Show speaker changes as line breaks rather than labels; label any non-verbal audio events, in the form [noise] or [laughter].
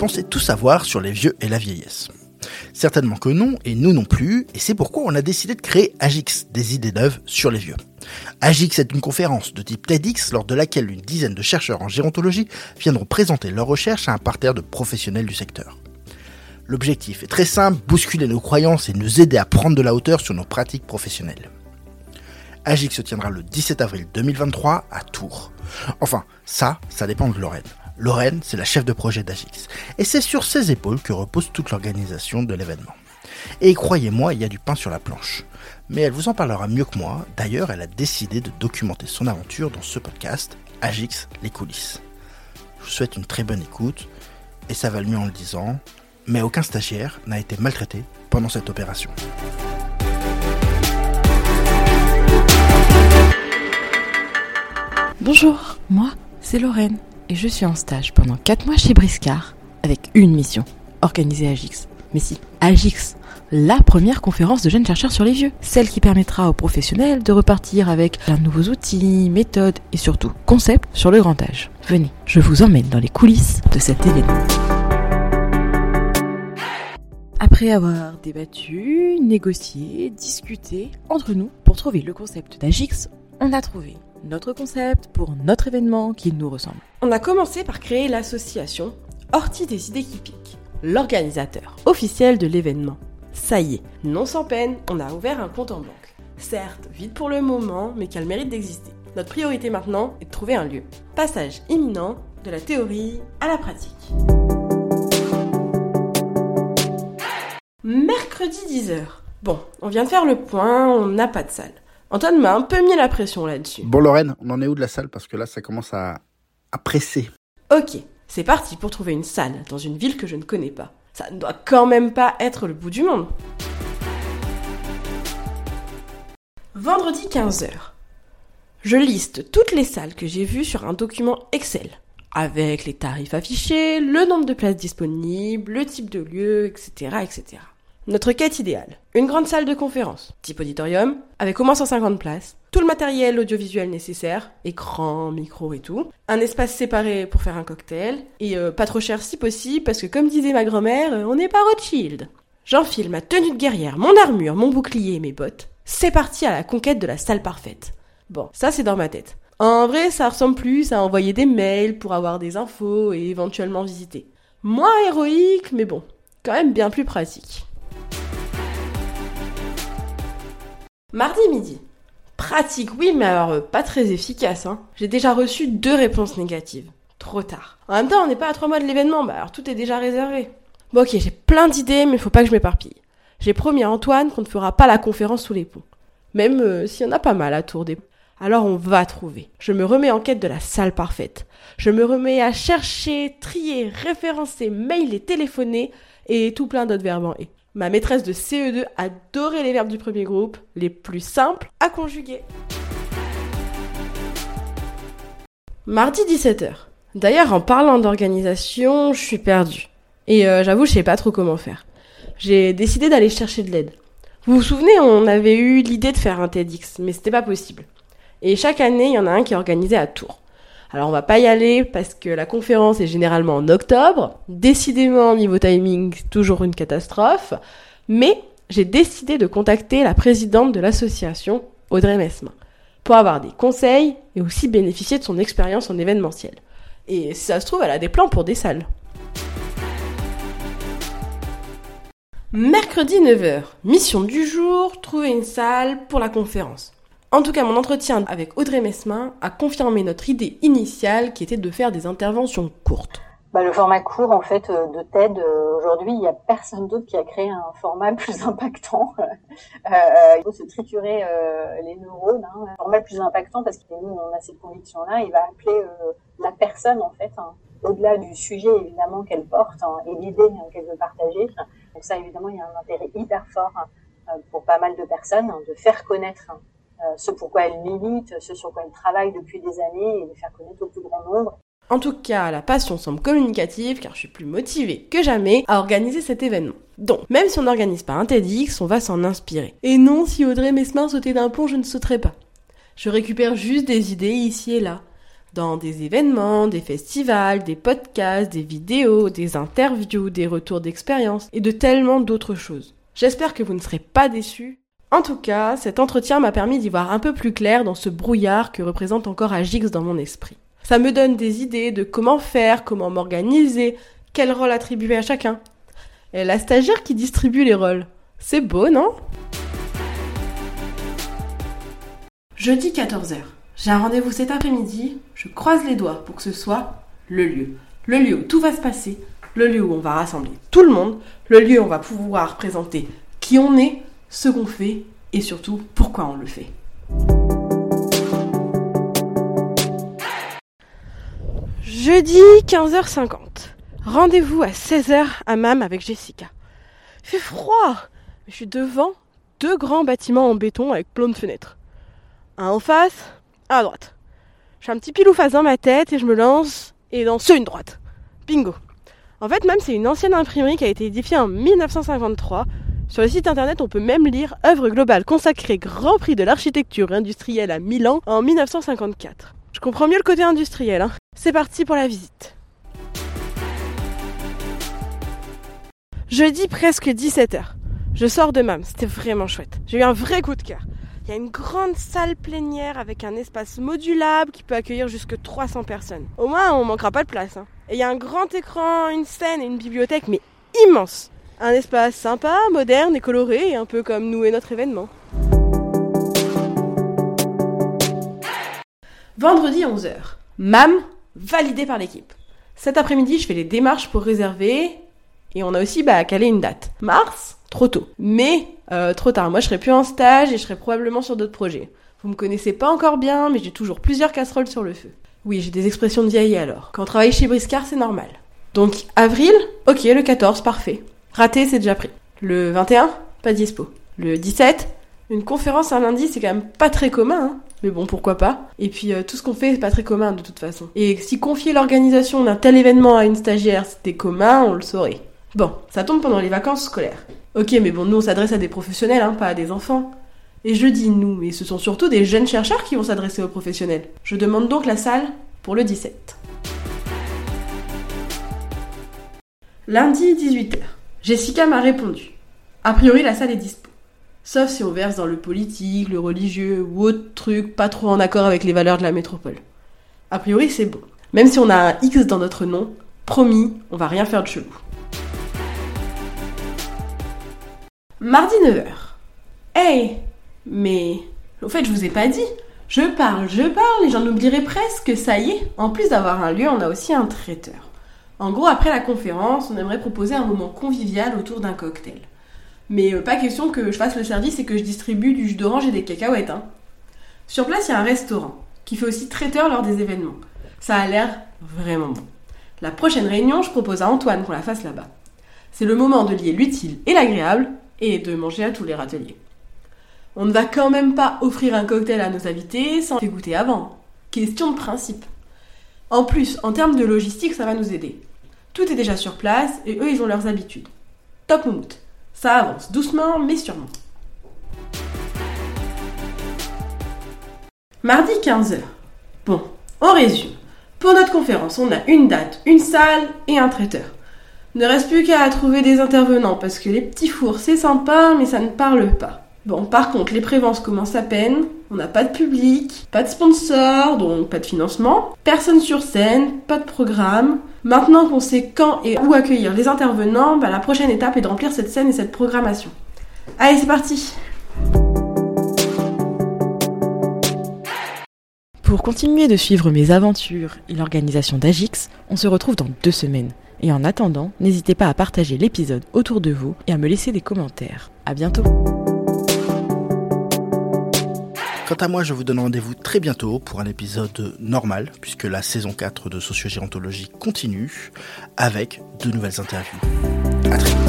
pensez tout savoir sur les vieux et la vieillesse. Certainement que non, et nous non plus, et c'est pourquoi on a décidé de créer Agix, des idées neuves sur les vieux. Agix est une conférence de type TEDx lors de laquelle une dizaine de chercheurs en gérontologie viendront présenter leurs recherches à un parterre de professionnels du secteur. L'objectif est très simple, bousculer nos croyances et nous aider à prendre de la hauteur sur nos pratiques professionnelles. Agix se tiendra le 17 avril 2023 à Tours. Enfin, ça, ça dépend de Lorraine. Lorraine, c'est la chef de projet d'Agix. Et c'est sur ses épaules que repose toute l'organisation de l'événement. Et croyez-moi, il y a du pain sur la planche. Mais elle vous en parlera mieux que moi. D'ailleurs, elle a décidé de documenter son aventure dans ce podcast, Agix, les coulisses. Je vous souhaite une très bonne écoute, et ça va le mieux en le disant, mais aucun stagiaire n'a été maltraité pendant cette opération.
Bonjour, moi, c'est Lorraine et je suis en stage pendant 4 mois chez Briscard avec une mission, organiser Agix. Mais si, Agix, la première conférence de jeunes chercheurs sur les vieux, celle qui permettra aux professionnels de repartir avec de nouveaux outils, méthodes et surtout concepts sur le grand âge. Venez, je vous emmène dans les coulisses de cet événement. Après avoir débattu, négocié, discuté entre nous pour trouver le concept d'Agix, on a trouvé notre concept pour notre événement qui nous ressemble.
On a commencé par créer l'association Horty des idées qui piquent, l'organisateur officiel de l'événement. Ça y est, non sans peine, on a ouvert un compte en banque. Certes, vide pour le moment, mais qui a le mérite d'exister. Notre priorité maintenant est de trouver un lieu. Passage imminent de la théorie à la pratique. Mercredi 10h. Bon, on vient de faire le point, on n'a pas de salle. Antoine m'a un peu mis la pression là-dessus.
Bon Lorraine, on en est où de la salle? Parce que là, ça commence à, à presser.
Ok, c'est parti pour trouver une salle dans une ville que je ne connais pas. Ça ne doit quand même pas être le bout du monde. Vendredi 15h. Je liste toutes les salles que j'ai vues sur un document Excel, avec les tarifs affichés, le nombre de places disponibles, le type de lieu, etc. etc. Notre quête idéale. Une grande salle de conférence, type auditorium, avec au moins 150 places, tout le matériel audiovisuel nécessaire, écran, micro et tout, un espace séparé pour faire un cocktail, et euh, pas trop cher si possible, parce que comme disait ma grand-mère, euh, on n'est pas Rothschild. J'enfile ma tenue de guerrière, mon armure, mon bouclier et mes bottes. C'est parti à la conquête de la salle parfaite. Bon, ça c'est dans ma tête. En vrai, ça ressemble plus à envoyer des mails pour avoir des infos et éventuellement visiter. Moins héroïque, mais bon, quand même bien plus pratique. Mardi midi. Pratique, oui, mais alors euh, pas très efficace. Hein. J'ai déjà reçu deux réponses négatives. Trop tard. En même temps, on n'est pas à trois mois de l'événement, bah alors tout est déjà réservé. Bon ok, j'ai plein d'idées, mais faut pas que je m'éparpille. J'ai promis à Antoine qu'on ne fera pas la conférence sous les ponts. Même euh, s'il y en a pas mal à Tour des alors on va trouver. Je me remets en quête de la salle parfaite. Je me remets à chercher, trier, référencer, mailer, téléphoner et tout plein d'autres verbes en et. Ma maîtresse de CE2 adorait les verbes du premier groupe, les plus simples à conjuguer. Mardi 17h. D'ailleurs, en parlant d'organisation, je suis perdue. Et euh, j'avoue, je sais pas trop comment faire. J'ai décidé d'aller chercher de l'aide. Vous vous souvenez, on avait eu l'idée de faire un TEDx, mais c'était pas possible. Et chaque année, il y en a un qui est organisé à Tours. Alors on va pas y aller parce que la conférence est généralement en octobre. Décidément, niveau timing, toujours une catastrophe. Mais j'ai décidé de contacter la présidente de l'association, Audrey Mesmin, pour avoir des conseils et aussi bénéficier de son expérience en événementiel. Et si ça se trouve, elle a des plans pour des salles. Mercredi 9h, mission du jour, trouver une salle pour la conférence. En tout cas, mon entretien avec Audrey Mesmin a confirmé notre idée initiale qui était de faire des interventions courtes.
Bah, le format court, en fait, euh, de TED, euh, aujourd'hui, il n'y a personne d'autre qui a créé un format [laughs] plus impactant. [laughs] euh, il faut se triturer euh, les neurones. Hein. Un format plus impactant, parce que nous, on a cette conviction-là, il va appeler la personne, en fait, hein, au-delà du sujet, évidemment, qu'elle porte hein, et l'idée qu'elle veut partager. Donc ça, évidemment, il y a un intérêt hyper fort pour pas mal de personnes de faire connaître euh, ce pourquoi elle milite, ce sur quoi elle travaille depuis des années et les faire connaître au plus grand nombre.
En tout cas, la passion semble communicative car je suis plus motivée que jamais à organiser cet événement. Donc, même si on n'organise pas un TEDx, on va s'en inspirer. Et non, si Audrey Mesmin sautait d'un pont, je ne sauterais pas. Je récupère juste des idées ici et là. dans des événements, des festivals, des podcasts, des vidéos, des interviews, des retours d'expérience et de tellement d'autres choses. J'espère que vous ne serez pas déçus. En tout cas, cet entretien m'a permis d'y voir un peu plus clair dans ce brouillard que représente encore Agix dans mon esprit. Ça me donne des idées de comment faire, comment m'organiser, quel rôle attribuer à chacun. Et la stagiaire qui distribue les rôles. C'est beau, non? Jeudi 14h. J'ai un rendez-vous cet après-midi. Je croise les doigts pour que ce soit le lieu. Le lieu où tout va se passer. Le lieu où on va rassembler tout le monde. Le lieu où on va pouvoir présenter qui on est, ce qu'on fait et surtout pourquoi on le fait. Jeudi 15h50. Rendez-vous à 16h à MAM avec Jessica. Il fait froid. Je suis devant deux grands bâtiments en béton avec plein de fenêtres. Un en face, à droite. J'ai un petit pilou face dans ma tête et je me lance et dans ce une droite. Bingo. En fait, même c'est une ancienne imprimerie qui a été édifiée en 1953. Sur le site internet, on peut même lire œuvre globale consacrée Grand Prix de l'architecture industrielle à Milan en 1954. Je comprends mieux le côté industriel. Hein. C'est parti pour la visite. Jeudi presque 17h. Je sors de MAM, c'était vraiment chouette. J'ai eu un vrai coup de cœur. Il y a une grande salle plénière avec un espace modulable qui peut accueillir jusque 300 personnes. Au moins, on manquera pas de place. Hein. Et il y a un grand écran, une scène et une bibliothèque, mais immense. Un espace sympa, moderne et coloré, un peu comme nous et notre événement. Vendredi 11h. MAM, validé par l'équipe. Cet après-midi, je fais les démarches pour réserver et on a aussi bah, calé une date. Mars, trop tôt. Mais euh, trop tard. Moi, je serai plus en stage et je serai probablement sur d'autres projets. Vous me connaissez pas encore bien, mais j'ai toujours plusieurs casseroles sur le feu. Oui, j'ai des expressions de vieille alors. Quand on travaille chez Briscard, c'est normal. Donc, avril, ok, le 14, parfait. Raté, c'est déjà pris. Le 21, pas dispo. Le 17, une conférence un lundi, c'est quand même pas très commun, hein. Mais bon, pourquoi pas. Et puis, euh, tout ce qu'on fait, c'est pas très commun de toute façon. Et si confier l'organisation d'un tel événement à une stagiaire, c'était commun, on le saurait. Bon, ça tombe pendant les vacances scolaires. Ok, mais bon, nous on s'adresse à des professionnels, hein, pas à des enfants. Et je dis nous, mais ce sont surtout des jeunes chercheurs qui vont s'adresser aux professionnels. Je demande donc la salle pour le 17. Lundi 18h. Jessica m'a répondu. A priori, la salle est dispo. Sauf si on verse dans le politique, le religieux ou autre truc pas trop en accord avec les valeurs de la métropole. A priori, c'est bon. Même si on a un X dans notre nom, promis, on va rien faire de chelou. Mardi 9h. Hey Mais. Au fait, je vous ai pas dit. Je parle, je parle, et j'en oublierai presque, ça y est. En plus d'avoir un lieu, on a aussi un traiteur. En gros, après la conférence, on aimerait proposer un moment convivial autour d'un cocktail. Mais euh, pas question que je fasse le service et que je distribue du jus d'orange et des cacahuètes. Hein. Sur place, il y a un restaurant qui fait aussi traiteur lors des événements. Ça a l'air vraiment bon. La prochaine réunion, je propose à Antoine qu'on la fasse là-bas. C'est le moment de lier l'utile et l'agréable et de manger à tous les râteliers. On ne va quand même pas offrir un cocktail à nos invités sans les goûter avant. Question de principe. En plus, en termes de logistique, ça va nous aider. Tout est déjà sur place et eux, ils ont leurs habitudes. Top moumout. Ça avance doucement mais sûrement. Mardi 15h. Bon, on résume. Pour notre conférence, on a une date, une salle et un traiteur. Ne reste plus qu'à trouver des intervenants parce que les petits fours c'est sympa mais ça ne parle pas. Bon, par contre, les prévences commencent à peine, on n'a pas de public, pas de sponsor, donc pas de financement, personne sur scène, pas de programme. Maintenant qu'on sait quand et où accueillir les intervenants, bah, la prochaine étape est de remplir cette scène et cette programmation. Allez, c'est parti
Pour continuer de suivre mes aventures et l'organisation d'Agix, on se retrouve dans deux semaines. Et en attendant, n'hésitez pas à partager l'épisode autour de vous et à me laisser des commentaires. À bientôt
Quant à moi, je vous donne rendez-vous très bientôt pour un épisode normal, puisque la saison 4 de Sociogérontologie continue, avec de nouvelles interviews. Très.